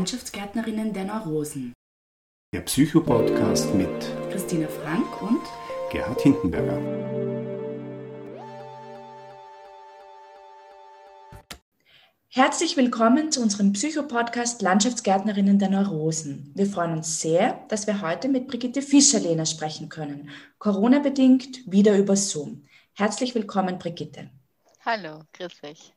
Landschaftsgärtnerinnen der Neurosen. Der Psycho-Podcast mit Christina Frank und Gerhard Hindenberger. Herzlich willkommen zu unserem Psycho-Podcast Landschaftsgärtnerinnen der Neurosen. Wir freuen uns sehr, dass wir heute mit Brigitte Fischer-Lehner sprechen können. Corona-bedingt wieder über Zoom. Herzlich willkommen, Brigitte. Hallo, grüß euch.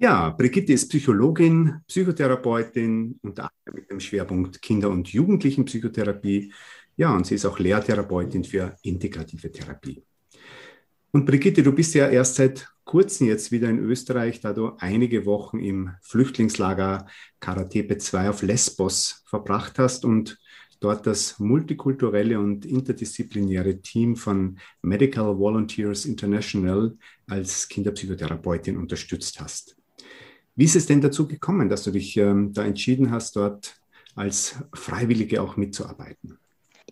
Ja, Brigitte ist Psychologin, Psychotherapeutin, anderem mit dem Schwerpunkt Kinder- und Jugendlichenpsychotherapie. Ja, und sie ist auch Lehrtherapeutin für integrative Therapie. Und Brigitte, du bist ja erst seit kurzem jetzt wieder in Österreich, da du einige Wochen im Flüchtlingslager Karatepe 2 auf Lesbos verbracht hast und dort das multikulturelle und interdisziplinäre Team von Medical Volunteers International als Kinderpsychotherapeutin unterstützt hast. Wie ist es denn dazu gekommen, dass du dich ähm, da entschieden hast, dort als Freiwillige auch mitzuarbeiten?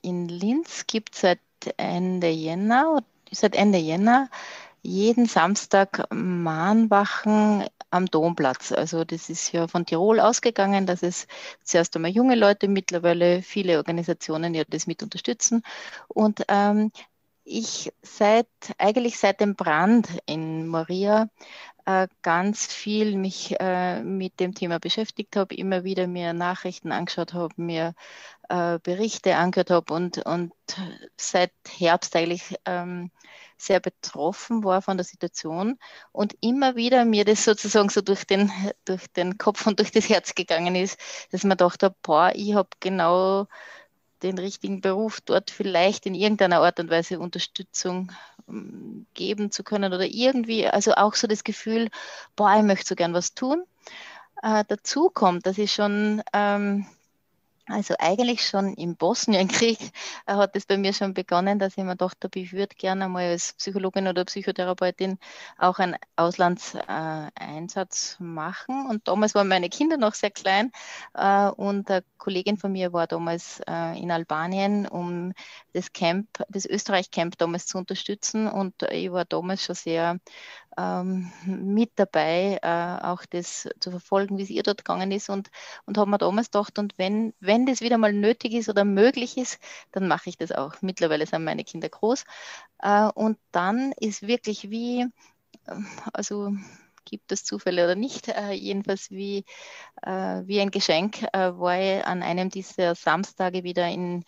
In Linz gibt es seit Ende Jänner, seit Ende Jänner jeden Samstag Mahnwachen am Domplatz. Also das ist ja von Tirol ausgegangen, dass es zuerst einmal junge Leute, mittlerweile viele Organisationen ja das mit unterstützen. Und ähm, ich seit eigentlich seit dem Brand in Moria äh, ganz viel mich äh, mit dem Thema beschäftigt habe, immer wieder mir Nachrichten angeschaut habe, mir äh, Berichte angehört habe und, und seit Herbst eigentlich ähm, sehr betroffen war von der Situation und immer wieder mir das sozusagen so durch den, durch den Kopf und durch das Herz gegangen ist, dass man dachte, boah, ich habe genau den richtigen Beruf dort vielleicht in irgendeiner Art und Weise Unterstützung ähm, geben zu können oder irgendwie, also auch so das Gefühl, boah, ich möchte so gern was tun. Äh, dazu kommt, dass ich schon ähm, also eigentlich schon im Bosnienkrieg äh, hat es bei mir schon begonnen, dass ich mir dachte, ich würde gerne mal als Psychologin oder Psychotherapeutin auch einen Auslandseinsatz äh, machen. Und damals waren meine Kinder noch sehr klein äh, und eine Kollegin von mir war damals in Albanien, um das Camp, das Österreich-Camp damals zu unterstützen. Und ich war damals schon sehr ähm, mit dabei, äh, auch das zu verfolgen, wie es ihr dort gegangen ist und, und habe mir damals gedacht, und wenn, wenn das wieder mal nötig ist oder möglich ist, dann mache ich das auch. Mittlerweile sind meine Kinder groß äh, und dann ist wirklich wie, äh, also gibt es Zufälle oder nicht, äh, jedenfalls wie, äh, wie ein Geschenk, äh, war ich an einem dieser Samstage wieder in,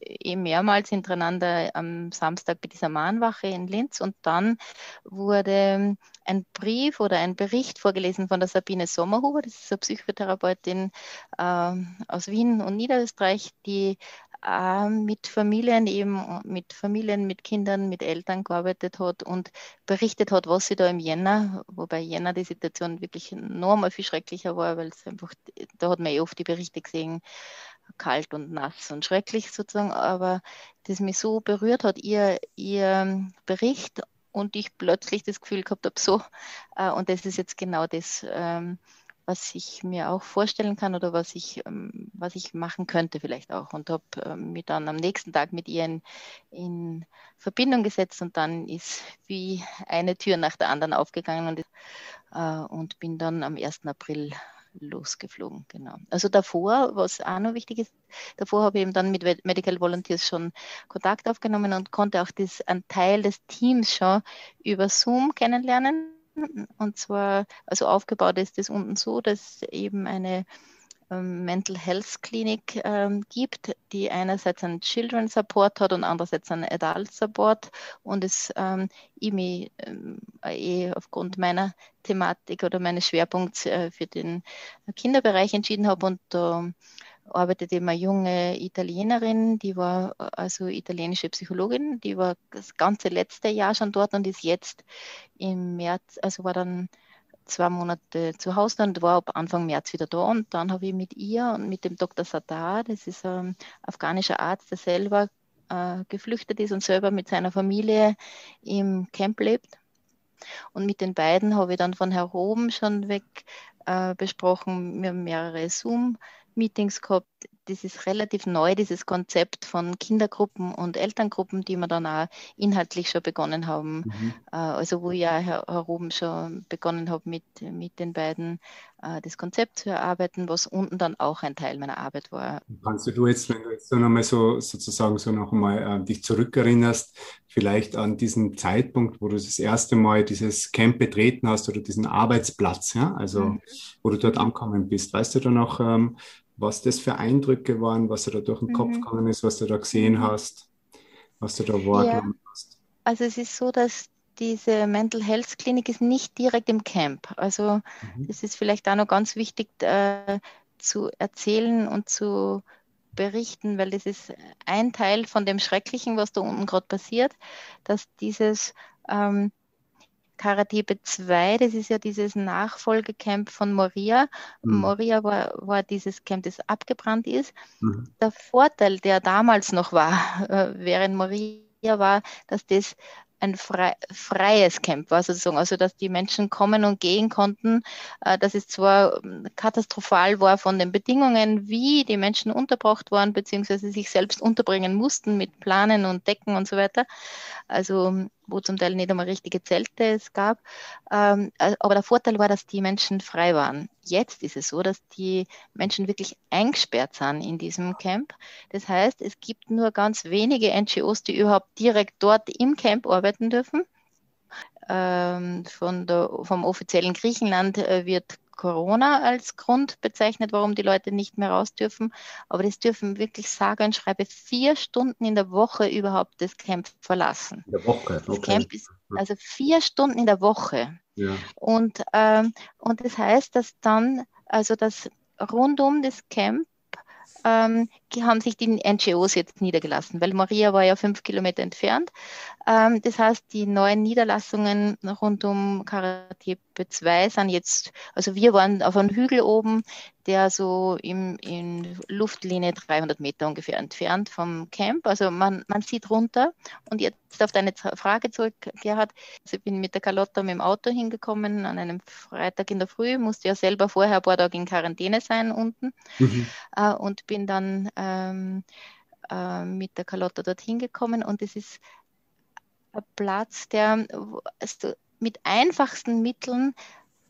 eh mehrmals hintereinander am Samstag bei dieser Mahnwache in Linz. Und dann wurde ein Brief oder ein Bericht vorgelesen von der Sabine Sommerhuber, das ist eine Psychotherapeutin äh, aus Wien und Niederösterreich, die äh, mit Familien eben, mit Familien, mit Kindern, mit Eltern gearbeitet hat und berichtet hat, was sie da im Jänner, wobei Jänner die Situation wirklich noch mal viel schrecklicher war, weil es einfach, da hat man eh oft die Berichte gesehen, kalt und nass und schrecklich sozusagen, aber das mich so berührt hat, ihr, ihr Bericht und ich plötzlich das Gefühl gehabt habe, so, äh, und das ist jetzt genau das, ähm, was ich mir auch vorstellen kann oder was ich, ähm, was ich machen könnte vielleicht auch. Und habe ähm, mich dann am nächsten Tag mit ihr in, in, Verbindung gesetzt und dann ist wie eine Tür nach der anderen aufgegangen und, äh, und bin dann am 1. April losgeflogen, genau. Also davor, was auch noch wichtig ist, davor habe ich eben dann mit Medical Volunteers schon Kontakt aufgenommen und konnte auch das, einen Teil des Teams schon über Zoom kennenlernen. Und zwar, also aufgebaut ist das unten so, dass eben eine Mental Health Klinik ähm, gibt, die einerseits einen Children Support hat und andererseits einen Adult Support und es ähm, ich mich ähm, eh aufgrund meiner Thematik oder meines Schwerpunkts äh, für den Kinderbereich entschieden habe und da äh, arbeitet eben eine junge Italienerin, die war äh, also italienische Psychologin, die war das ganze letzte Jahr schon dort und ist jetzt im März, also war dann zwei Monate zu Hause und war ab Anfang März wieder da. Und dann habe ich mit ihr und mit dem Dr. Sadar, das ist ein afghanischer Arzt, der selber äh, geflüchtet ist und selber mit seiner Familie im Camp lebt. Und mit den beiden habe ich dann von heroben schon weg äh, besprochen. Wir haben mehrere Zoom-Meetings gehabt das ist relativ neu, dieses Konzept von Kindergruppen und Elterngruppen, die wir dann auch inhaltlich schon begonnen haben. Mhm. Äh, also wo ich ja Herr Ruben schon begonnen habe, mit, mit den beiden äh, das Konzept zu erarbeiten, was unten dann auch ein Teil meiner Arbeit war. Kannst du jetzt, wenn du jetzt so nochmal so sozusagen so noch einmal äh, dich zurückerinnerst, vielleicht an diesen Zeitpunkt, wo du das erste Mal dieses Camp betreten hast oder diesen Arbeitsplatz, ja, also mhm. wo du dort angekommen bist, weißt du da noch, ähm, was das für Eindrücke waren, was da durch den mhm. Kopf gegangen ist, was du da gesehen mhm. hast, was du da wahrgenommen ja. hast? Also es ist so, dass diese Mental Health Klinik ist nicht direkt im Camp. Also mhm. das ist vielleicht auch noch ganz wichtig äh, zu erzählen und zu berichten, weil das ist ein Teil von dem Schrecklichen, was da unten gerade passiert, dass dieses ähm, Karatibe 2, das ist ja dieses Nachfolgecamp von Moria. Mhm. Moria war, war dieses Camp, das abgebrannt ist. Mhm. Der Vorteil, der damals noch war, äh, während Moria war, dass das ein frei, freies Camp war sozusagen, also dass die Menschen kommen und gehen konnten, äh, dass es zwar ähm, katastrophal war von den Bedingungen, wie die Menschen unterbracht waren, beziehungsweise sich selbst unterbringen mussten mit Planen und Decken und so weiter, also wo zum Teil nicht einmal richtige Zelte es gab, ähm, äh, aber der Vorteil war, dass die Menschen frei waren. Jetzt ist es so, dass die Menschen wirklich eingesperrt sind in diesem Camp. Das heißt, es gibt nur ganz wenige NGOs, die überhaupt direkt dort im Camp arbeiten dürfen. Ähm, von der, vom offiziellen Griechenland äh, wird Corona als Grund bezeichnet, warum die Leute nicht mehr raus dürfen. Aber das dürfen wirklich sage und schreibe vier Stunden in der Woche überhaupt das Camp verlassen. In der Woche, okay. Das Camp ist also vier Stunden in der Woche. Ja. Und, ähm, und das heißt, dass dann, also das rund um das Camp ähm, haben sich die NGOs jetzt niedergelassen, weil Maria war ja fünf Kilometer entfernt. Ähm, das heißt, die neuen Niederlassungen rund um Karatepe 2 sind jetzt, also wir waren auf einem Hügel oben, der so im, in Luftlinie 300 Meter ungefähr entfernt vom Camp. Also man, man sieht runter. Und jetzt auf deine Frage zurück, Gerhard. Also ich bin mit der Carlotta mit dem Auto hingekommen an einem Freitag in der Früh, musste ja selber vorher ein paar Tage in Quarantäne sein unten mhm. äh, und bin dann ähm, äh, mit der Carlotta dorthin gekommen und es ist ein Platz, der also mit einfachsten Mitteln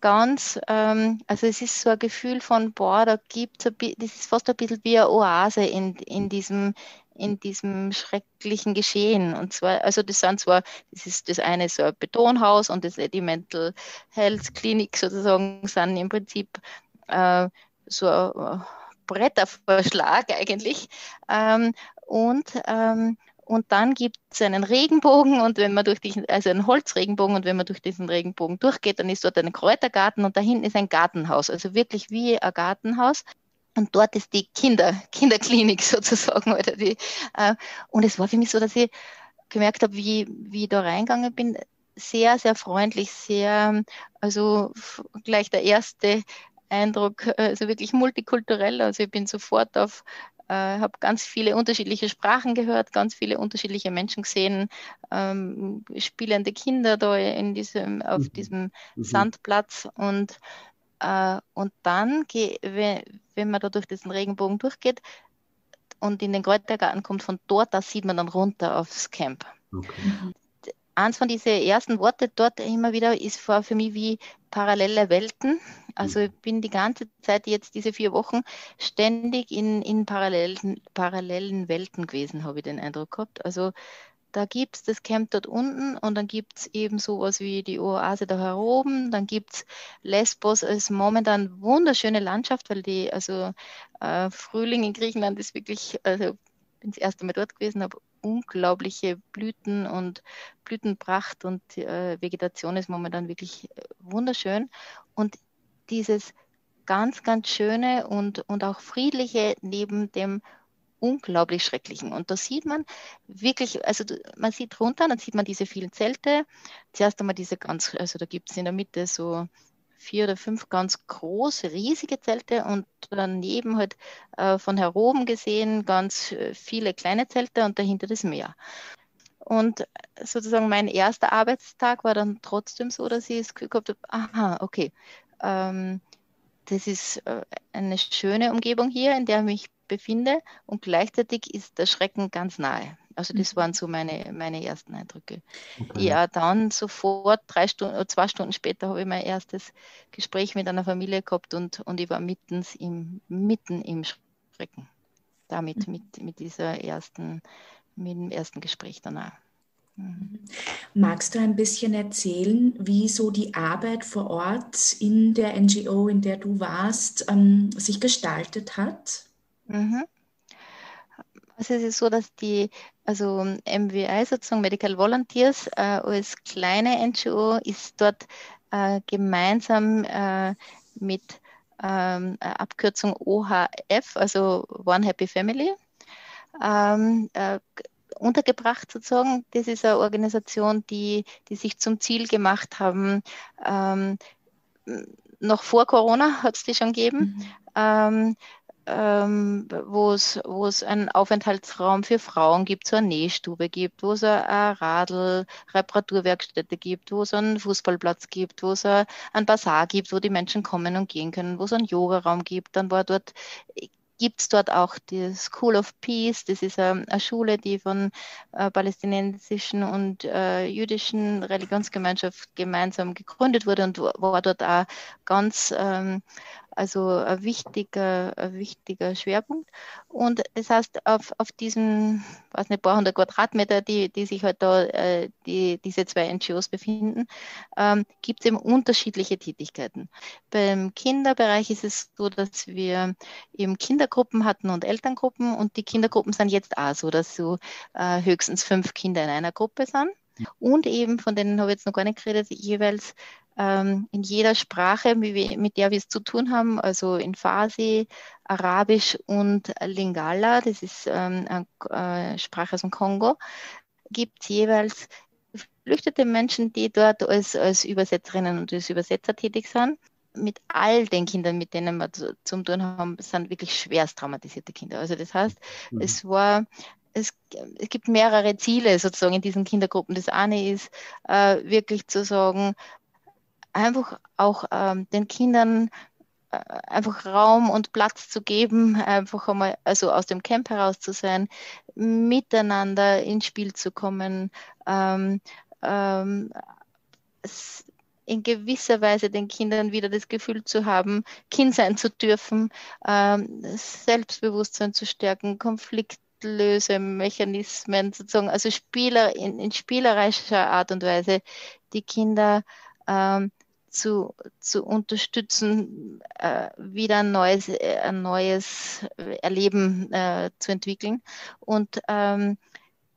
ganz, ähm, also es ist so ein Gefühl von, boah, da gibt es, das ist fast ein bisschen wie eine Oase in, in diesem in diesem schrecklichen Geschehen. Und zwar, also das sind zwar, das ist das eine so ein Betonhaus und das die Mental Health Klinik sozusagen sind im Prinzip äh, so ein Bretterverschlag eigentlich. Ähm, und ähm, und dann gibt es einen Regenbogen und wenn man durch diesen, also einen Holzregenbogen und wenn man durch diesen Regenbogen durchgeht, dann ist dort ein Kräutergarten und da hinten ist ein Gartenhaus, also wirklich wie ein Gartenhaus. Und dort ist die Kinder, Kinderklinik sozusagen. Oder die, äh, und es war für mich so, dass ich gemerkt habe, wie, wie ich da reingegangen bin, sehr, sehr freundlich, sehr, also gleich der erste Eindruck, also wirklich multikulturell. Also ich bin sofort auf äh, habe ganz viele unterschiedliche Sprachen gehört, ganz viele unterschiedliche Menschen gesehen, ähm, spielende Kinder da in diesem, auf mhm. diesem mhm. Sandplatz und, äh, und dann, wenn, wenn man da durch diesen Regenbogen durchgeht und in den Kräutergarten kommt, von dort, da sieht man dann runter aufs Camp. Okay. Mhm eins von diesen ersten Worte dort immer wieder ist für, für mich wie parallele Welten. Also ich bin die ganze Zeit jetzt diese vier Wochen ständig in, in parallelen, parallelen Welten gewesen, habe ich den Eindruck gehabt. Also da gibt es das Camp dort unten und dann gibt es eben sowas wie die Oase da oben. Dann gibt es Lesbos als momentan wunderschöne Landschaft, weil die, also äh, Frühling in Griechenland ist wirklich, also bin das erste Mal dort gewesen, habe unglaubliche Blüten und Blütenpracht und äh, Vegetation ist momentan wirklich äh, wunderschön. Und dieses ganz, ganz schöne und, und auch friedliche neben dem unglaublich schrecklichen. Und da sieht man wirklich, also man sieht runter, dann sieht man diese vielen Zelte. Zuerst einmal diese ganz, also da gibt es in der Mitte so vier oder fünf ganz große, riesige Zelte und daneben halt äh, von heroben gesehen ganz äh, viele kleine Zelte und dahinter das Meer. Und sozusagen mein erster Arbeitstag war dann trotzdem so, dass ich das Gefühl gehabt habe, aha, okay, ähm, das ist äh, eine schöne Umgebung hier, in der ich mich befinde und gleichzeitig ist der Schrecken ganz nahe. Also das waren so meine, meine ersten Eindrücke. Okay. Ja, dann sofort drei Stunden, zwei Stunden später habe ich mein erstes Gespräch mit einer Familie gehabt und, und ich war mitten im, mitten im Schrecken. Damit, mhm. mit, mit dieser ersten, mit dem ersten Gespräch danach. Mhm. Magst du ein bisschen erzählen, wie so die Arbeit vor Ort in der NGO, in der du warst, ähm, sich gestaltet hat? Mhm. Also es ist so, dass die, also MWI sozusagen Medical Volunteers äh, als kleine NGO ist dort äh, gemeinsam äh, mit ähm, Abkürzung OHF, also One Happy Family, ähm, äh, untergebracht sozusagen. Das ist eine Organisation, die, die sich zum Ziel gemacht haben, ähm, noch vor Corona hat es die schon gegeben, mhm. ähm, ähm, wo es einen Aufenthaltsraum für Frauen gibt, so eine Nähstube gibt, wo es eine Radl, Reparaturwerkstätte gibt, wo es einen Fußballplatz gibt, wo es ein Bazar gibt, wo die Menschen kommen und gehen können, wo es einen Yogaraum gibt. Dann war dort gibt es dort auch die School of Peace. Das ist eine, eine Schule, die von äh, palästinensischen und äh, jüdischen Religionsgemeinschaft gemeinsam gegründet wurde und war dort auch ganz ähm, also ein wichtiger, ein wichtiger Schwerpunkt. Und das heißt, auf, auf diesen, weiß nicht, paar hundert Quadratmeter, die, die sich halt da, äh, die, diese zwei NGOs befinden, ähm, gibt es eben unterschiedliche Tätigkeiten. Beim Kinderbereich ist es so, dass wir eben Kindergruppen hatten und Elterngruppen und die Kindergruppen sind jetzt auch so, dass so äh, höchstens fünf Kinder in einer Gruppe sind. Und eben, von denen habe ich jetzt noch gar nicht geredet, jeweils ähm, in jeder Sprache, mit der wir es zu tun haben, also in Farsi, Arabisch und Lingala, das ist ähm, eine äh, Sprache aus dem Kongo, gibt es jeweils geflüchtete Menschen, die dort als, als Übersetzerinnen und als Übersetzer tätig sind. Mit all den Kindern, mit denen wir zu, zu tun haben, sind wirklich schwerst traumatisierte Kinder. Also das heißt, mhm. es war es, es, gibt mehrere Ziele sozusagen in diesen Kindergruppen. Das eine ist äh, wirklich zu sagen, einfach auch ähm, den Kindern äh, einfach Raum und Platz zu geben, einfach einmal, also aus dem Camp heraus zu sein, miteinander ins Spiel zu kommen, ähm, ähm, in gewisser Weise den Kindern wieder das Gefühl zu haben, Kind sein zu dürfen, ähm, Selbstbewusstsein zu stärken, Konfliktlösemechanismen sozusagen, also Spieler in, in spielerischer Art und Weise die Kinder ähm, zu, zu unterstützen, äh, wieder ein neues, äh, ein neues Erleben äh, zu entwickeln. Und ähm,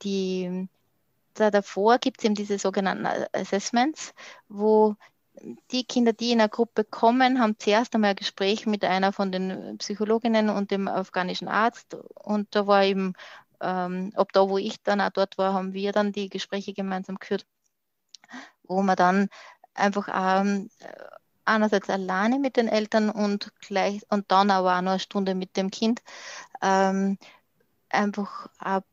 die, da davor gibt es eben diese sogenannten Assessments, wo die Kinder, die in einer Gruppe kommen, haben zuerst einmal ein Gespräch mit einer von den Psychologinnen und dem afghanischen Arzt. Und da war eben, ähm, ob da, wo ich dann auch dort war, haben wir dann die Gespräche gemeinsam geführt, wo man dann einfach ähm, einerseits alleine mit den Eltern und gleich und dann aber auch noch eine Stunde mit dem Kind ähm, einfach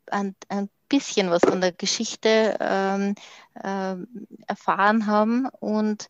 ein, ein bisschen was von der Geschichte ähm, äh, erfahren haben und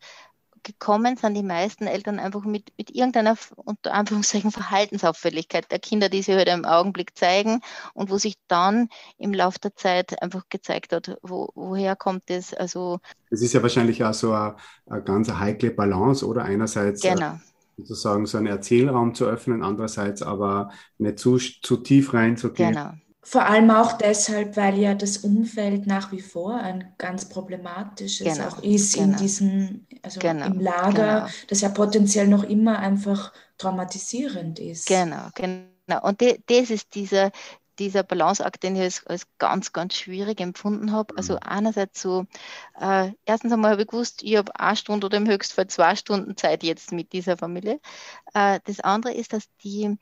gekommen sind die meisten Eltern einfach mit, mit irgendeiner unter Anführungszeichen Verhaltensauffälligkeit der Kinder, die sie heute halt im Augenblick zeigen und wo sich dann im Laufe der Zeit einfach gezeigt hat, wo, woher kommt es. Also es ist ja wahrscheinlich auch so eine, eine ganz heikle Balance, oder einerseits äh, genau. sozusagen so einen Erzählraum zu öffnen, andererseits aber nicht zu, zu tief reinzugehen. Genau. Vor allem auch deshalb, weil ja das Umfeld nach wie vor ein ganz problematisches genau, auch ist genau. in diesem, also genau, im Lager, genau. das ja potenziell noch immer einfach traumatisierend ist. Genau, genau. Und de, das ist dieser, dieser Balanceakt, den ich als, als ganz, ganz schwierig empfunden habe. Also mhm. einerseits so, äh, erstens einmal habe ich gewusst, ich habe eine Stunde oder im Höchstfall zwei Stunden Zeit jetzt mit dieser Familie. Äh, das andere ist, dass die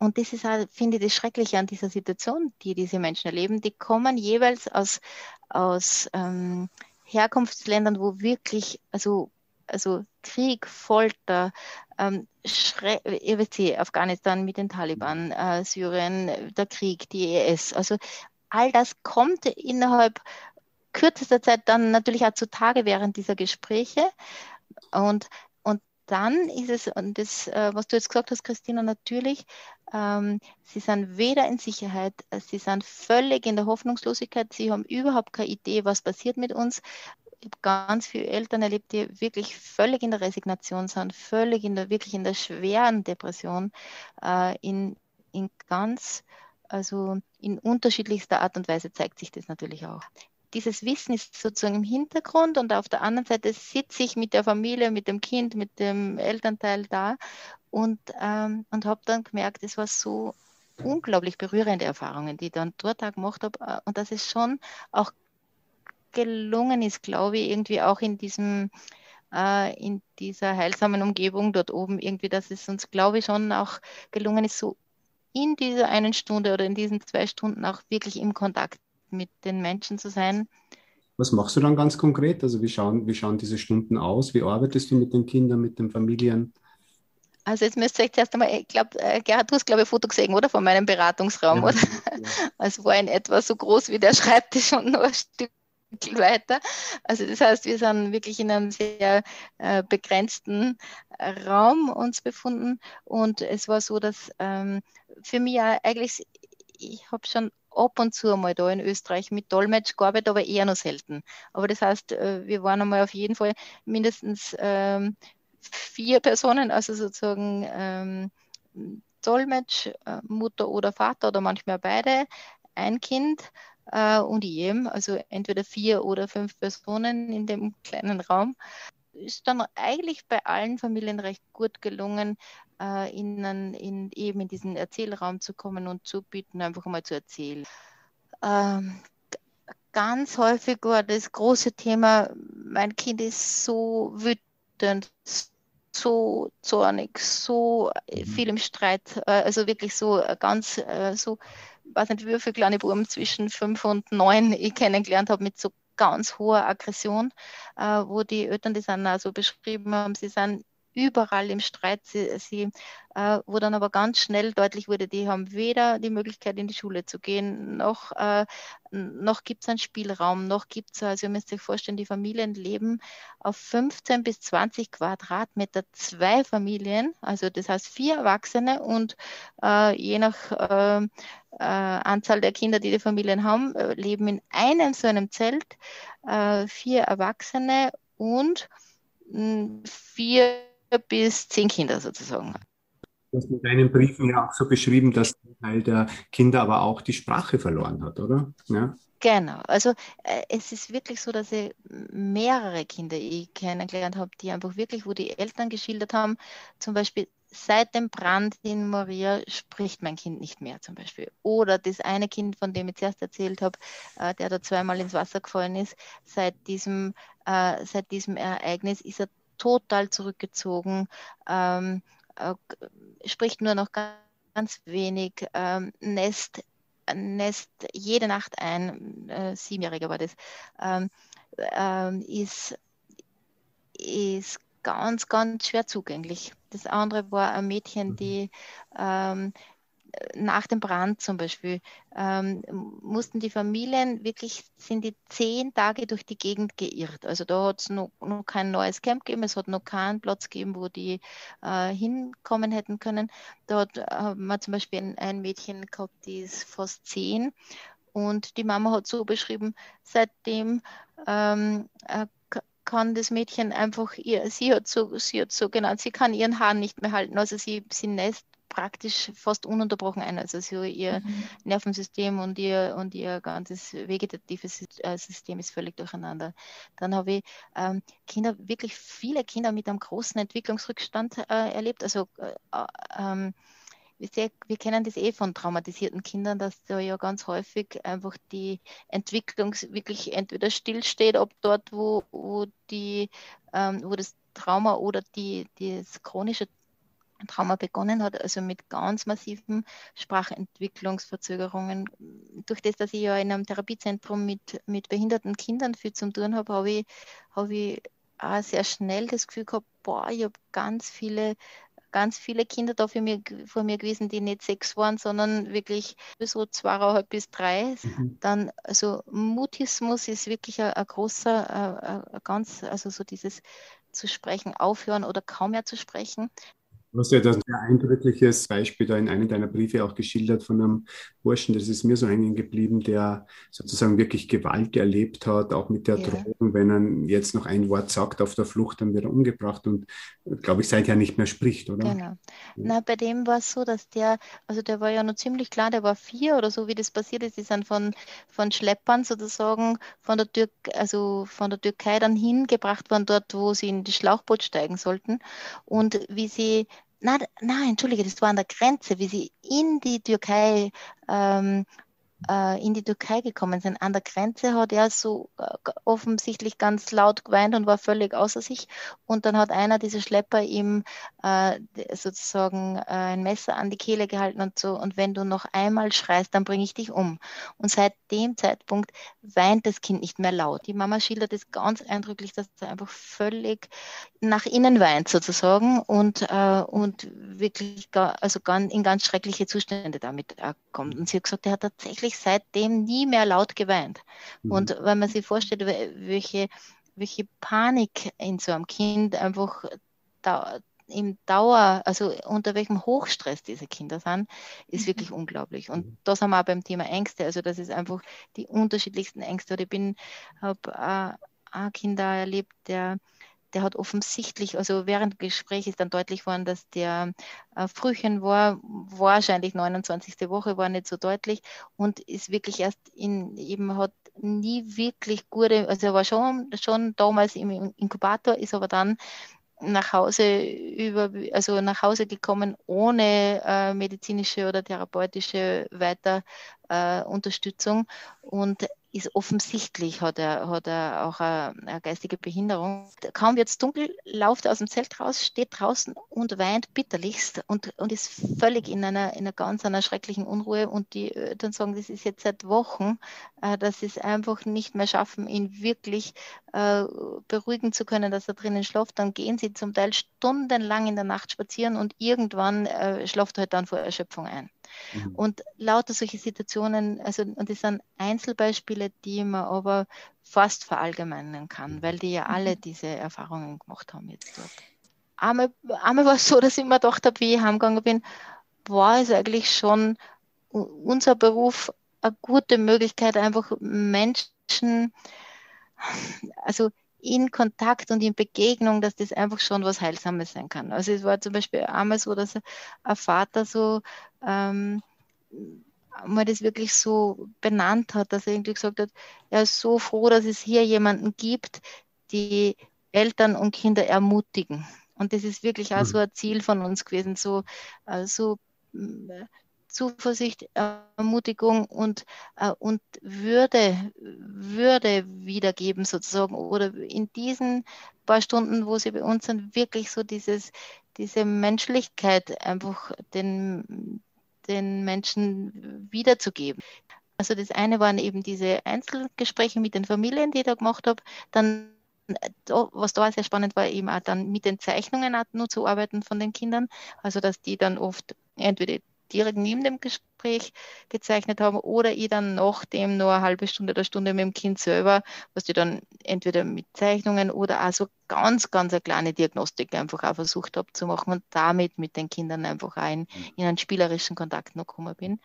und das ist, auch, finde ich, das Schreckliche an dieser Situation, die diese Menschen erleben. Die kommen jeweils aus, aus ähm, Herkunftsländern, wo wirklich, also, also Krieg, Folter, ähm, ihr wisst Afghanistan mit den Taliban, äh, Syrien, der Krieg, die ES, also all das kommt innerhalb kürzester Zeit dann natürlich auch zutage während dieser Gespräche. Und dann ist es, und das, äh, was du jetzt gesagt hast, Christina, natürlich, ähm, sie sind weder in Sicherheit, äh, sie sind völlig in der Hoffnungslosigkeit, sie haben überhaupt keine Idee, was passiert mit uns. Ich habe ganz viele Eltern erlebt, die wirklich völlig in der Resignation sind, völlig in der, wirklich in der schweren Depression, äh, in, in ganz, also in unterschiedlichster Art und Weise zeigt sich das natürlich auch dieses Wissen ist sozusagen im Hintergrund und auf der anderen Seite sitze ich mit der Familie, mit dem Kind, mit dem Elternteil da und, ähm, und habe dann gemerkt, es war so unglaublich berührende Erfahrungen, die ich dann dort auch gemacht habe äh, und dass es schon auch gelungen ist, glaube ich, irgendwie auch in diesem äh, in dieser heilsamen Umgebung dort oben irgendwie, dass es uns, glaube ich, schon auch gelungen ist, so in dieser einen Stunde oder in diesen zwei Stunden auch wirklich im Kontakt mit den Menschen zu sein. Was machst du dann ganz konkret? Also wie schauen, wie schauen diese Stunden aus? Wie arbeitest du mit den Kindern, mit den Familien? Also jetzt müsst ihr euch zuerst einmal, ich glaube, äh, Gerhard, du hast, glaube ich, ein Foto gesehen, oder? Von meinem Beratungsraum, ja, oder? Ja. Also war in etwa so groß wie der Schreibtisch und nur ein Stück weiter. Also das heißt, wir sind wirklich in einem sehr äh, begrenzten Raum uns befunden und es war so, dass ähm, für mich ja eigentlich, ich habe schon ab und zu einmal da in Österreich mit Dolmetsch gearbeitet, aber eher noch selten. Aber das heißt, äh, wir waren einmal auf jeden Fall mindestens ähm, vier Personen, also sozusagen ähm, Dolmetsch, äh, Mutter oder Vater oder manchmal beide, ein Kind äh, und eben, also entweder vier oder fünf Personen in dem kleinen Raum. Ist dann eigentlich bei allen Familien recht gut gelungen, äh, in, in, eben in diesen Erzählraum zu kommen und zu bitten, einfach mal zu erzählen. Ähm, ganz häufig war das große Thema, mein Kind ist so wütend, so zornig, so mhm. viel im Streit, äh, also wirklich so ganz, äh, so, weiß nicht, wie viele kleine Buben zwischen fünf und neun ich kennengelernt habe mit so ganz hoher Aggression, äh, wo die Eltern das dann also beschrieben haben, sie sind überall im Streit. Sie, sie äh, wo dann aber ganz schnell deutlich wurde, die haben weder die Möglichkeit, in die Schule zu gehen, noch, äh, noch gibt es einen Spielraum, noch gibt es, also ihr müsst euch vorstellen, die Familien leben auf 15 bis 20 Quadratmeter, zwei Familien, also das heißt vier Erwachsene und äh, je nach äh, äh, Anzahl der Kinder, die die Familien haben, äh, leben in einem so einem Zelt, vier Erwachsene und mh, vier bis zehn Kinder sozusagen. Du hast mit deinen Briefen ja auch so beschrieben, dass ein Teil der Kinder aber auch die Sprache verloren hat, oder? Ja. Genau, also äh, es ist wirklich so, dass ich mehrere Kinder ich kennengelernt habe, die einfach wirklich, wo die Eltern geschildert haben, zum Beispiel seit dem Brand in Moria spricht mein Kind nicht mehr zum Beispiel. Oder das eine Kind, von dem ich zuerst erzählt habe, äh, der da zweimal ins Wasser gefallen ist, seit diesem, äh, seit diesem Ereignis ist er total zurückgezogen, ähm, äh, spricht nur noch ganz, ganz wenig, ähm, Nest, Nest jede Nacht ein, äh, siebenjähriger war das, ähm, ähm, ist, ist ganz, ganz schwer zugänglich. Das andere war ein Mädchen, mhm. die ähm, nach dem Brand zum Beispiel, ähm, mussten die Familien wirklich, sind die zehn Tage durch die Gegend geirrt. Also da hat es noch, noch, kein neues Camp gegeben, es hat noch keinen Platz gegeben, wo die äh, hinkommen hätten können. Da hat äh, man zum Beispiel ein, ein Mädchen gehabt, die ist fast zehn und die Mama hat so beschrieben, seitdem ähm, äh, kann das Mädchen einfach ihr, sie hat so, sie hat so genannt, sie kann ihren Haaren nicht mehr halten. Also sie, sie nässt praktisch fast ununterbrochen ein. Also so ihr mhm. Nervensystem und ihr und ihr ganzes vegetatives äh, System ist völlig durcheinander. Dann habe ich ähm, Kinder, wirklich viele Kinder mit einem großen Entwicklungsrückstand äh, erlebt. Also äh, ähm, wir, wir kennen das eh von traumatisierten Kindern, dass da ja ganz häufig einfach die Entwicklung wirklich entweder stillsteht, ob dort, wo, wo die, ähm, wo das Trauma oder die, das chronische Trauma begonnen hat, also mit ganz massiven Sprachentwicklungsverzögerungen. Durch das, dass ich ja in einem Therapiezentrum mit, mit behinderten Kindern viel zu tun habe, habe ich, habe ich auch sehr schnell das Gefühl gehabt, boah, ich habe ganz viele ganz viele Kinder da für mir, vor mir gewesen, die nicht sechs waren, sondern wirklich so zweieinhalb bis drei. Mhm. Dann, also Mutismus ist wirklich ein, ein großer, ein, ein ganz, also so dieses zu sprechen aufhören oder kaum mehr zu sprechen. Du hast ja ein sehr eindrückliches Beispiel da in einem deiner Briefe auch geschildert von einem Burschen, das ist mir so hängen geblieben, der sozusagen wirklich Gewalt erlebt hat, auch mit der ja. Drohung, wenn er jetzt noch ein Wort sagt auf der Flucht, dann wird er umgebracht und, glaube ich, seither nicht mehr spricht, oder? Genau. Ja. Na, bei dem war es so, dass der, also der war ja noch ziemlich klar, der war vier oder so, wie das passiert ist, die sind von, von Schleppern sozusagen von der, Tür, also von der Türkei dann hingebracht worden, dort, wo sie in die Schlauchboot steigen sollten. Und wie sie nein, nein, entschuldige, das war an der Grenze, wie sie in die Türkei ähm, äh, in die Türkei gekommen sind. An der Grenze hat er so äh, offensichtlich ganz laut geweint und war völlig außer sich. Und dann hat einer dieser Schlepper ihm äh, sozusagen äh, ein Messer an die Kehle gehalten und so. Und wenn du noch einmal schreist, dann bringe ich dich um. Und seit dem Zeitpunkt weint das Kind nicht mehr laut. Die Mama schildert es ganz eindrücklich, dass er einfach völlig nach innen weint sozusagen und, äh, und wirklich gar, also ganz, in ganz schreckliche Zustände damit kommt. Und sie hat gesagt, er hat tatsächlich wirklich seitdem nie mehr laut geweint. Mhm. Und wenn man sich vorstellt, welche, welche Panik in so einem Kind einfach da, im Dauer, also unter welchem Hochstress diese Kinder sind, ist mhm. wirklich unglaublich. Und mhm. da sind wir auch beim Thema Ängste. Also das ist einfach die unterschiedlichsten Ängste. Und ich bin, habe äh, Kinder erlebt, der der hat offensichtlich, also während des Gesprächs ist dann deutlich geworden, dass der äh, Frühchen war, wahrscheinlich 29. Woche, war nicht so deutlich und ist wirklich erst in, eben hat nie wirklich gute, also er war schon, schon damals im Inkubator, ist aber dann nach Hause über, also nach Hause gekommen ohne äh, medizinische oder therapeutische weiter äh, Unterstützung und ist offensichtlich, hat er, hat er auch eine, eine geistige Behinderung. Kaum wird es dunkel, läuft er aus dem Zelt raus, steht draußen und weint bitterlichst und, und ist völlig in einer, in einer ganz einer schrecklichen Unruhe. Und die Eltern sagen, das ist jetzt seit Wochen, äh, dass sie es einfach nicht mehr schaffen, ihn wirklich äh, beruhigen zu können, dass er drinnen schläft. Dann gehen sie zum Teil stundenlang in der Nacht spazieren und irgendwann äh, schläft er halt dann vor Erschöpfung ein. Mhm. Und lauter solche Situationen, also und das sind Einzelbeispiele, die man aber fast verallgemeinern kann, mhm. weil die ja alle mhm. diese Erfahrungen gemacht haben jetzt dort. Einmal, einmal war es so, dass ich mir gedacht habe, wie ich heimgegangen bin, war es eigentlich schon unser Beruf eine gute Möglichkeit, einfach Menschen, also in Kontakt und in Begegnung, dass das einfach schon was Heilsames sein kann. Also es war zum Beispiel einmal so, dass ein Vater so ähm, mal das wirklich so benannt hat, dass er irgendwie gesagt hat, er ist so froh, dass es hier jemanden gibt, die Eltern und Kinder ermutigen. Und das ist wirklich auch so mhm. ein Ziel von uns gewesen, so, äh, so Zuversicht, Ermutigung und, äh, und Würde, Würde wiedergeben sozusagen. Oder in diesen paar Stunden, wo sie bei uns sind, wirklich so dieses, diese Menschlichkeit einfach den, den Menschen wiederzugeben. Also das eine waren eben diese Einzelgespräche mit den Familien, die ich da gemacht habe. Dann was da sehr spannend war, eben auch dann mit den Zeichnungen nur zu arbeiten von den Kindern. Also dass die dann oft entweder direkt neben dem Gespräch gezeichnet haben oder ich dann nach dem nur eine halbe Stunde oder Stunde mit dem Kind selber, was ich dann entweder mit Zeichnungen oder auch so ganz, ganz eine kleine Diagnostik einfach auch versucht habe zu machen und damit mit den Kindern einfach ein, in einen spielerischen Kontakt noch gekommen bin.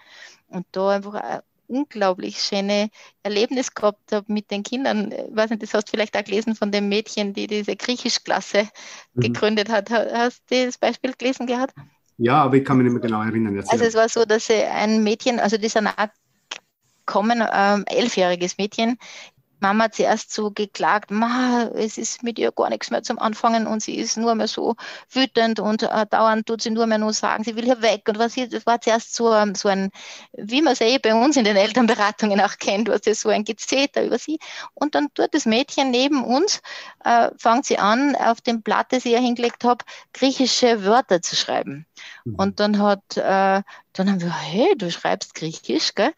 Und da einfach ein unglaublich schöne Erlebnis gehabt habe mit den Kindern. Ich weiß nicht, das hast du vielleicht auch gelesen von dem Mädchen, die diese Griechischklasse mhm. gegründet hat. Hast du das Beispiel gelesen gehabt? Ja, aber ich kann mich nicht mehr genau erinnern. Erzähl. Also es war so, dass ein Mädchen, also die sind auch kommen, ähm, elfjähriges Mädchen, Mama zuerst so geklagt, Ma, es ist mit ihr gar nichts mehr zum Anfangen und sie ist nur mehr so wütend und äh, dauernd tut sie nur mehr nur sagen, sie will hier weg. Und was hier, das war zuerst so, ähm, so ein, wie man es eh bei uns in den Elternberatungen auch kennt, was ist so ein Gezeter über sie. Und dann tut das Mädchen neben uns, äh, fängt sie an, auf dem Blatt, das ich ihr hingelegt habe, griechische Wörter zu schreiben. Mhm. Und dann hat, äh, dann haben wir, hey, du schreibst Griechisch, gell?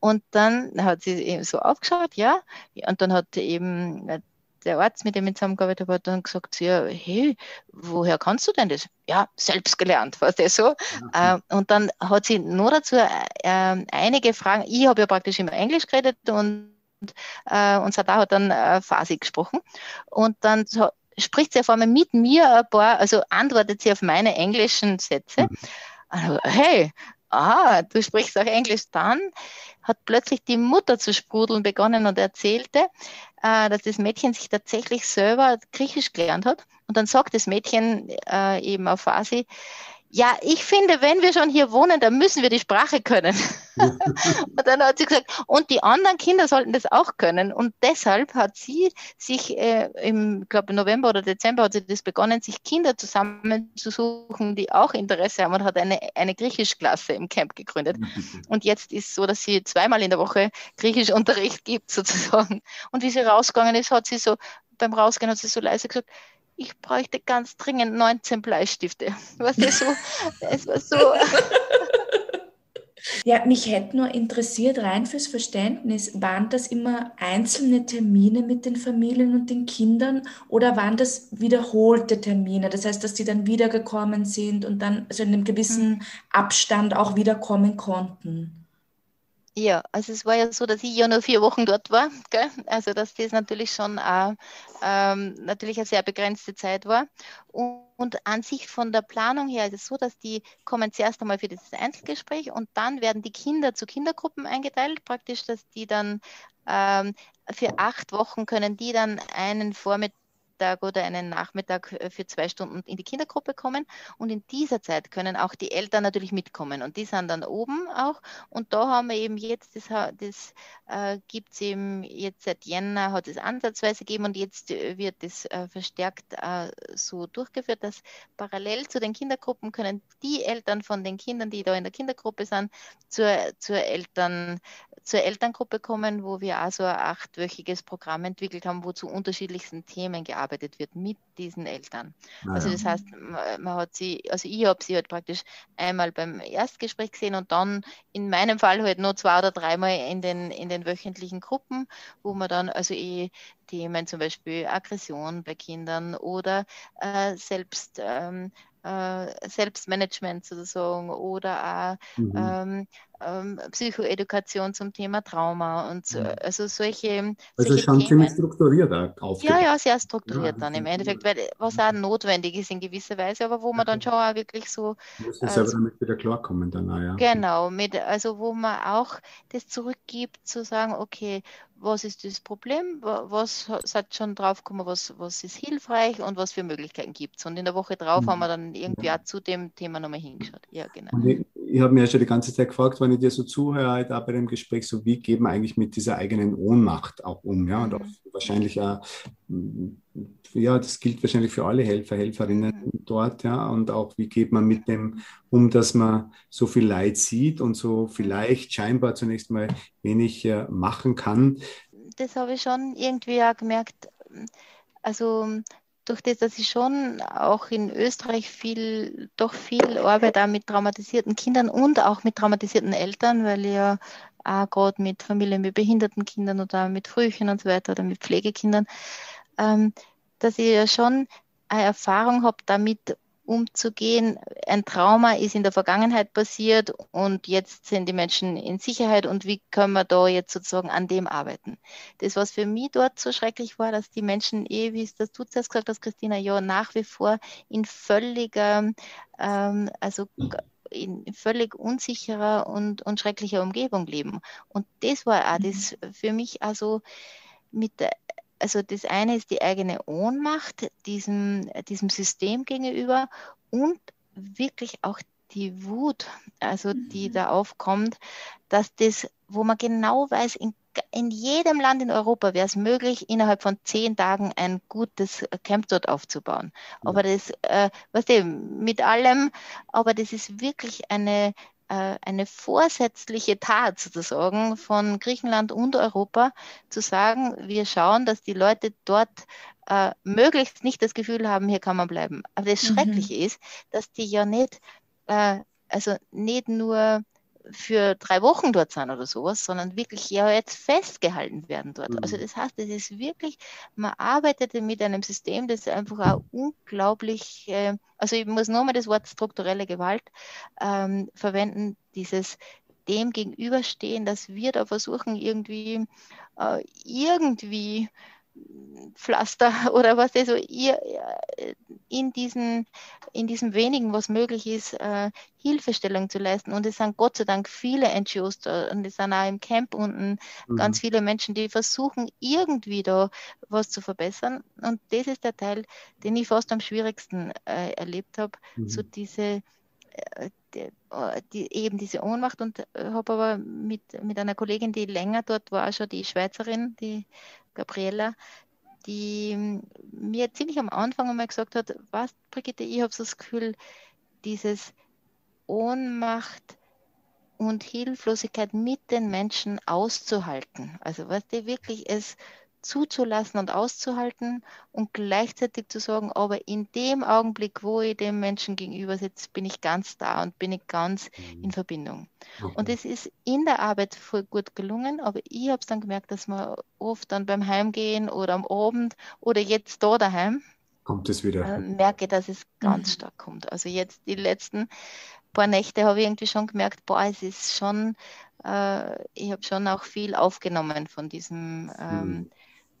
Und dann hat sie eben so aufgeschaut, ja, und dann hat eben äh, der Arzt, mit dem ich zusammengearbeitet habe, dann gesagt zu ihr, hey, woher kannst du denn das? Ja, selbst gelernt, war das so. Ja. Äh, und dann hat sie nur dazu äh, einige Fragen, ich habe ja praktisch immer Englisch geredet und äh, und Sadar hat dann äh, Farsi gesprochen. Und dann spricht sie auf einmal mit mir ein paar, also antwortet sie auf meine englischen Sätze. Mhm. Also, hey, ah, du sprichst auch Englisch. Dann hat plötzlich die Mutter zu sprudeln begonnen und erzählte, äh, dass das Mädchen sich tatsächlich selber Griechisch gelernt hat. Und dann sagt das Mädchen äh, eben auf Farsi, ja, ich finde, wenn wir schon hier wohnen, dann müssen wir die Sprache können. und dann hat sie gesagt, und die anderen Kinder sollten das auch können. Und deshalb hat sie sich äh, im, glaube November oder Dezember hat sie das begonnen, sich Kinder zusammenzusuchen, die auch Interesse haben und hat eine, eine Griechischklasse im Camp gegründet. und jetzt ist so, dass sie zweimal in der Woche Griechischunterricht gibt, sozusagen. Und wie sie rausgegangen ist, hat sie so, beim Rausgehen hat sie so leise gesagt, ich bräuchte ganz dringend 19 Bleistifte. Was ist so, es war so. Ja, mich hätte nur interessiert, rein fürs Verständnis, waren das immer einzelne Termine mit den Familien und den Kindern oder waren das wiederholte Termine? Das heißt, dass die dann wiedergekommen sind und dann so in einem gewissen hm. Abstand auch wiederkommen konnten? Ja, also es war ja so, dass ich ja nur vier Wochen dort war. Gell? Also dass das natürlich schon auch, ähm, natürlich eine sehr begrenzte Zeit war. Und, und, an sich von der Planung her ist es so, dass die kommen zuerst einmal für dieses Einzelgespräch und dann werden die Kinder zu Kindergruppen eingeteilt, praktisch, dass die dann ähm, für acht Wochen können die dann einen Vormittag Mittag oder einen Nachmittag äh, für zwei Stunden in die Kindergruppe kommen. Und in dieser Zeit können auch die Eltern natürlich mitkommen. Und die sind dann oben auch. Und da haben wir eben jetzt, das, das äh, gibt es eben jetzt seit Jänner, hat es ansatzweise gegeben und jetzt äh, wird es äh, verstärkt äh, so durchgeführt, dass parallel zu den Kindergruppen können die Eltern von den Kindern, die da in der Kindergruppe sind, zur, zur Eltern zur Elterngruppe kommen, wo wir also ein achtwöchiges Programm entwickelt haben, wo zu unterschiedlichsten Themen gearbeitet wird mit diesen Eltern. Ah, also das heißt, man hat sie, also ich habe sie halt praktisch einmal beim Erstgespräch gesehen und dann in meinem Fall halt nur zwei oder dreimal in den, in den wöchentlichen Gruppen, wo man dann also eh Themen, zum Beispiel Aggression bei Kindern oder äh, selbst ähm, äh, Selbstmanagement sozusagen oder auch mhm. ähm, ähm, Psychoedukation zum Thema Trauma und so, also solche. Also solche schon Themen. ziemlich strukturiert aufgebaut. Ja, ja, sehr strukturiert ja, dann im Endeffekt, weil was auch notwendig ist in gewisser Weise, aber wo man dann schon auch wirklich so. Muss man selber äh, damit wieder klarkommen dann, ja. Genau, mit, also wo man auch das zurückgibt, zu sagen, okay, was ist das Problem, was seid schon drauf gekommen, was, was ist hilfreich und was für Möglichkeiten gibt es. Und in der Woche drauf mhm. haben wir dann irgendwie auch zu dem Thema nochmal hingeschaut. Ja, genau. Und ich, habe mir ja schon die ganze Zeit gefragt, wenn ich dir so zuhöre, halt auch bei dem Gespräch, so wie geht man eigentlich mit dieser eigenen Ohnmacht auch um, ja, und auch mhm. wahrscheinlich auch, ja, das gilt wahrscheinlich für alle Helfer, Helferinnen mhm. dort, ja, und auch wie geht man mit dem um, dass man so viel Leid sieht und so vielleicht scheinbar zunächst mal wenig äh, machen kann. Das habe ich schon irgendwie auch gemerkt, also durch das, dass ich schon auch in Österreich viel, doch viel arbeite auch mit traumatisierten Kindern und auch mit traumatisierten Eltern, weil ich ja auch gerade mit Familien mit behinderten Kindern oder mit Frühchen und so weiter oder mit Pflegekindern, ähm, dass ich ja schon eine Erfahrung habe, damit umzugehen. Ein Trauma ist in der Vergangenheit passiert und jetzt sind die Menschen in Sicherheit und wie können wir da jetzt sozusagen an dem arbeiten? Das, was für mich dort so schrecklich war, dass die Menschen eh, wie es das du zuerst gesagt hast, Christina, ja nach wie vor in völliger, ähm, also in völlig unsicherer und, und schrecklicher Umgebung leben. Und das war auch mhm. das für mich also mit der also das eine ist die eigene Ohnmacht diesem, diesem System gegenüber und wirklich auch die Wut, also die mhm. da aufkommt, dass das, wo man genau weiß, in, in jedem Land in Europa wäre es möglich, innerhalb von zehn Tagen ein gutes Camp dort aufzubauen. Aber das, äh, was weißt du, mit allem, aber das ist wirklich eine, eine vorsätzliche Tat sozusagen von Griechenland und Europa, zu sagen, wir schauen, dass die Leute dort äh, möglichst nicht das Gefühl haben, hier kann man bleiben. Aber das mhm. Schreckliche ist, dass die ja nicht, äh, also nicht nur für drei Wochen dort sind oder sowas, sondern wirklich ja jetzt festgehalten werden dort. Also mhm. Also das heißt, es ist wirklich, man arbeitet mit einem System, das einfach auch unglaublich, äh, also ich muss nochmal das Wort strukturelle Gewalt ähm, verwenden, dieses dem gegenüberstehen, dass wir da versuchen, irgendwie, äh, irgendwie Pflaster oder was also ihr in diesen in diesem wenigen, was möglich ist, äh, Hilfestellung zu leisten. Und es sind Gott sei Dank viele NGOs da und es sind auch im Camp unten mhm. ganz viele Menschen, die versuchen, irgendwie da was zu verbessern. Und das ist der Teil, den ich fast am schwierigsten äh, erlebt habe. Mhm. So diese äh, die, äh, die, eben diese Ohnmacht und habe aber mit, mit einer Kollegin, die länger dort war, schon die Schweizerin, die Gabriela, die mir ziemlich am Anfang einmal gesagt hat, was, Brigitte, ich habe so das Gefühl, dieses Ohnmacht und Hilflosigkeit mit den Menschen auszuhalten. Also was die wirklich es zuzulassen und auszuhalten und gleichzeitig zu sagen, aber in dem Augenblick, wo ich dem Menschen gegenüber sitze, bin ich ganz da und bin ich ganz mhm. in Verbindung. Okay. Und es ist in der Arbeit voll gut gelungen, aber ich habe es dann gemerkt, dass man oft dann beim Heimgehen oder am Abend oder jetzt da daheim kommt es wieder. Äh, merke, dass es ganz mhm. stark kommt. Also jetzt die letzten paar Nächte habe ich irgendwie schon gemerkt, boah, es ist schon, äh, ich habe schon auch viel aufgenommen von diesem ähm, mhm.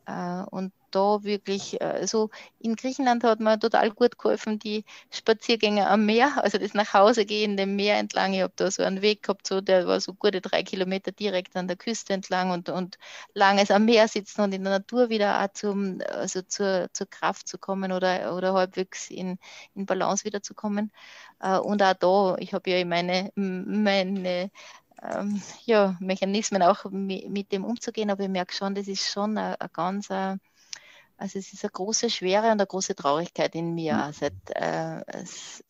Äh, und da wirklich, also in Griechenland hat man total gut geholfen, die Spaziergänge am Meer, also das nach Hause gehen, dem Meer entlang. Ich habe da so einen Weg gehabt, so, der war so gute drei Kilometer direkt an der Küste entlang und, und langes am Meer sitzen und in der Natur wieder auch zum, also zur, zur Kraft zu kommen oder, oder halbwegs in, in Balance wieder zu kommen. Äh, und auch da, ich habe ja meine, meine ähm, ja, Mechanismen auch mit, dem umzugehen, aber ich merke schon, das ist schon eine, eine ganz, äh, also es ist eine große Schwere und eine große Traurigkeit in mir, mhm. seit, äh, es,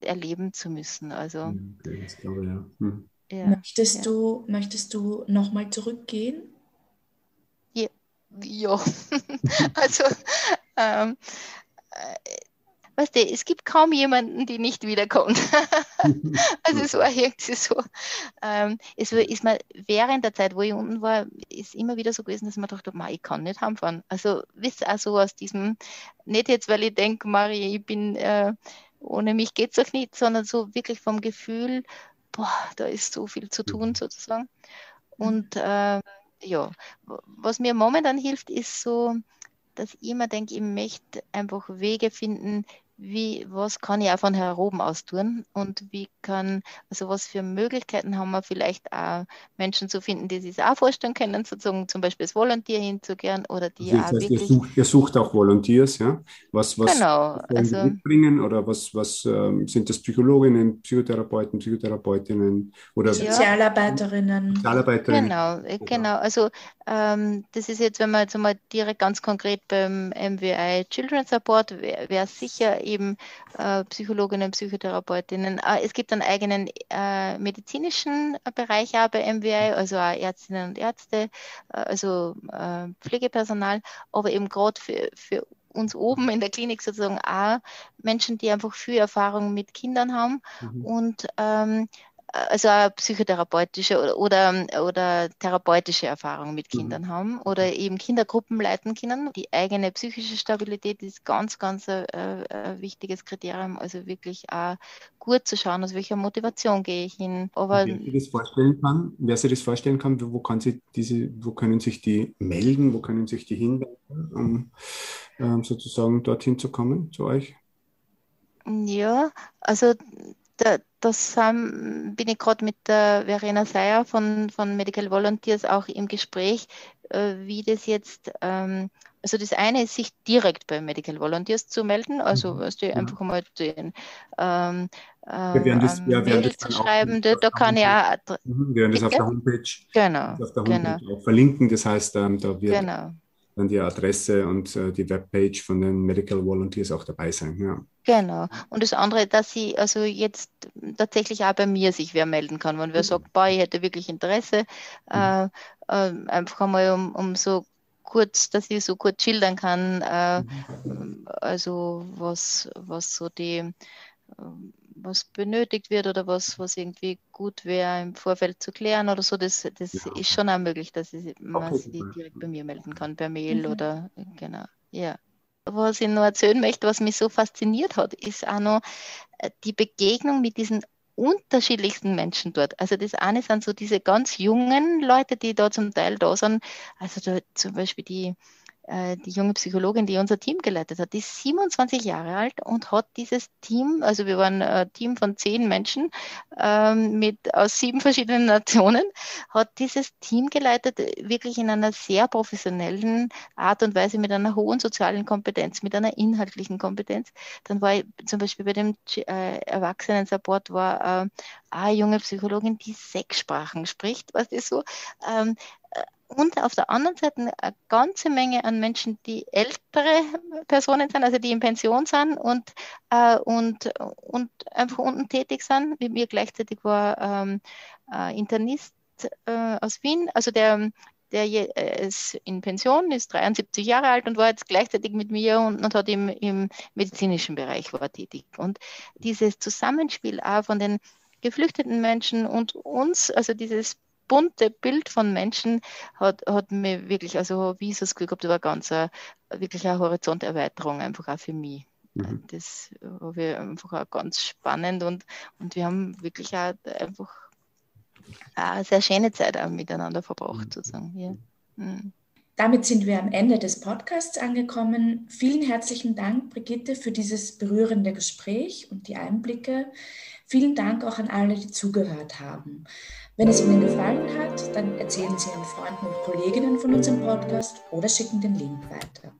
erleben zu müssen. Also, okay, das glaube, ja. Mhm. ja. Möchtest, ja. Du, möchtest du nochmal zurückgehen? Ja, ja. also ähm, äh, weißt du, es gibt kaum jemanden, die nicht wiederkommt. also es war irgendwie so. Ähm, es war, ist mir während der Zeit, wo ich unten war, ist immer wieder so gewesen, dass man dachte, ich kann nicht heimfahren. Also wisst ihr, auch so aus diesem, nicht jetzt, weil ich denke, Marie, ich bin, äh, ohne mich geht es auch nicht, sondern so wirklich vom Gefühl, boah, da ist so viel zu tun mhm. sozusagen. Und äh, ja, was mir momentan hilft, ist so, dass ich immer denke, ich möchte einfach Wege finden, wie, was kann ich auch von hier oben aus tun und wie kann, also was für Möglichkeiten haben wir vielleicht auch Menschen zu finden, die sich auch vorstellen können, sozusagen zum Beispiel als Volontier hinzugehen oder die also auch heißt, wirklich... Ihr sucht, ihr sucht, auch Volunteers, ja? Was, was genau, also, mitbringen oder was, was ähm, sind das Psychologinnen, Psychotherapeuten, Psychotherapeutinnen oder Sozialarbeiterinnen? Sozialarbeiterinnen. Genau, äh, genau. Also ähm, das ist jetzt, wenn man jetzt mal direkt ganz konkret beim MWI Children's Support, wäre wär sicher eben äh, Psychologinnen, Psychotherapeutinnen. Äh, es gibt einen eigenen äh, medizinischen Bereich auch bei MWI, also auch Ärztinnen und Ärzte, äh, also äh, Pflegepersonal, aber eben gerade für, für uns oben in der Klinik sozusagen auch Menschen, die einfach viel Erfahrung mit Kindern haben mhm. und ähm, also psychotherapeutische oder, oder, oder therapeutische Erfahrungen mit mhm. Kindern mhm. haben oder eben Kindergruppen leiten können. Die eigene psychische Stabilität ist ganz, ganz ein, äh, ein wichtiges Kriterium. Also wirklich auch gut zu schauen, aus welcher Motivation gehe ich hin. Aber wer sich das vorstellen kann, wer sich das vorstellen kann, wo, kann sie diese, wo können sich die melden, wo können sich die hinwenden, um ähm, sozusagen dorthin zu kommen zu euch? Ja, also da, das ähm, bin ich gerade mit der Verena Seyer von, von Medical Volunteers auch im Gespräch, äh, wie das jetzt, ähm, also das eine ist, sich direkt bei Medical Volunteers zu melden, also mhm. weißt du, einfach mal den ähm, wir werden das, wir werden das zu schreiben, da, da kann ich auch. Mhm, wir werden das auf der Homepage, genau, auf der Homepage genau. auch verlinken. Das heißt, ähm, da wird genau dann die Adresse und äh, die Webpage von den Medical Volunteers auch dabei sein. Ja. Genau. Und das andere, dass sie also jetzt tatsächlich auch bei mir sich wer melden kann, wenn wer mhm. sagt, boah, ich hätte wirklich Interesse, äh, äh, einfach einmal um, um so kurz, dass ich so kurz schildern kann, äh, mhm. also was, was so die was benötigt wird oder was, was irgendwie gut wäre im Vorfeld zu klären oder so, das, das ja. ist schon auch möglich, dass ich, man okay. sich direkt bei mir melden kann, per Mail mhm. oder genau. Ja. Was ich noch erzählen möchte, was mich so fasziniert hat, ist auch noch äh, die Begegnung mit diesen unterschiedlichsten Menschen dort. Also das eine sind so diese ganz jungen Leute, die da zum Teil da sind. Also da, zum Beispiel die die junge Psychologin, die unser Team geleitet hat, die ist 27 Jahre alt und hat dieses Team, also wir waren ein Team von zehn Menschen ähm, mit aus sieben verschiedenen Nationen, hat dieses Team geleitet, wirklich in einer sehr professionellen Art und Weise, mit einer hohen sozialen Kompetenz, mit einer inhaltlichen Kompetenz. Dann war ich zum Beispiel bei dem äh, Erwachsenen-Support war äh, eine junge Psychologin, die sechs Sprachen spricht, was ist so. Ähm, und auf der anderen Seite eine ganze Menge an Menschen, die ältere Personen sind, also die in Pension sind und, äh, und, und einfach unten tätig sind. Mit mir gleichzeitig war ähm, äh, Internist äh, aus Wien, also der, der äh, ist in Pension, ist 73 Jahre alt und war jetzt gleichzeitig mit mir und, und hat im, im medizinischen Bereich war tätig. Und dieses Zusammenspiel auch von den geflüchteten Menschen und uns, also dieses bunte Bild von Menschen hat, hat mir wirklich, also wie ich das Gefühl gehabt, war ganz a, wirklich eine Horizonterweiterung einfach auch für mich. Mhm. Das war wir einfach auch ganz spannend und, und wir haben wirklich auch einfach eine sehr schöne Zeit auch miteinander verbracht, mhm. sozusagen. Ja. Mhm. Damit sind wir am Ende des Podcasts angekommen. Vielen herzlichen Dank, Brigitte, für dieses berührende Gespräch und die Einblicke. Vielen Dank auch an alle, die zugehört haben. Wenn es Ihnen gefallen hat, dann erzählen Sie Ihren Freunden und Kolleginnen von unserem Podcast oder schicken den Link weiter.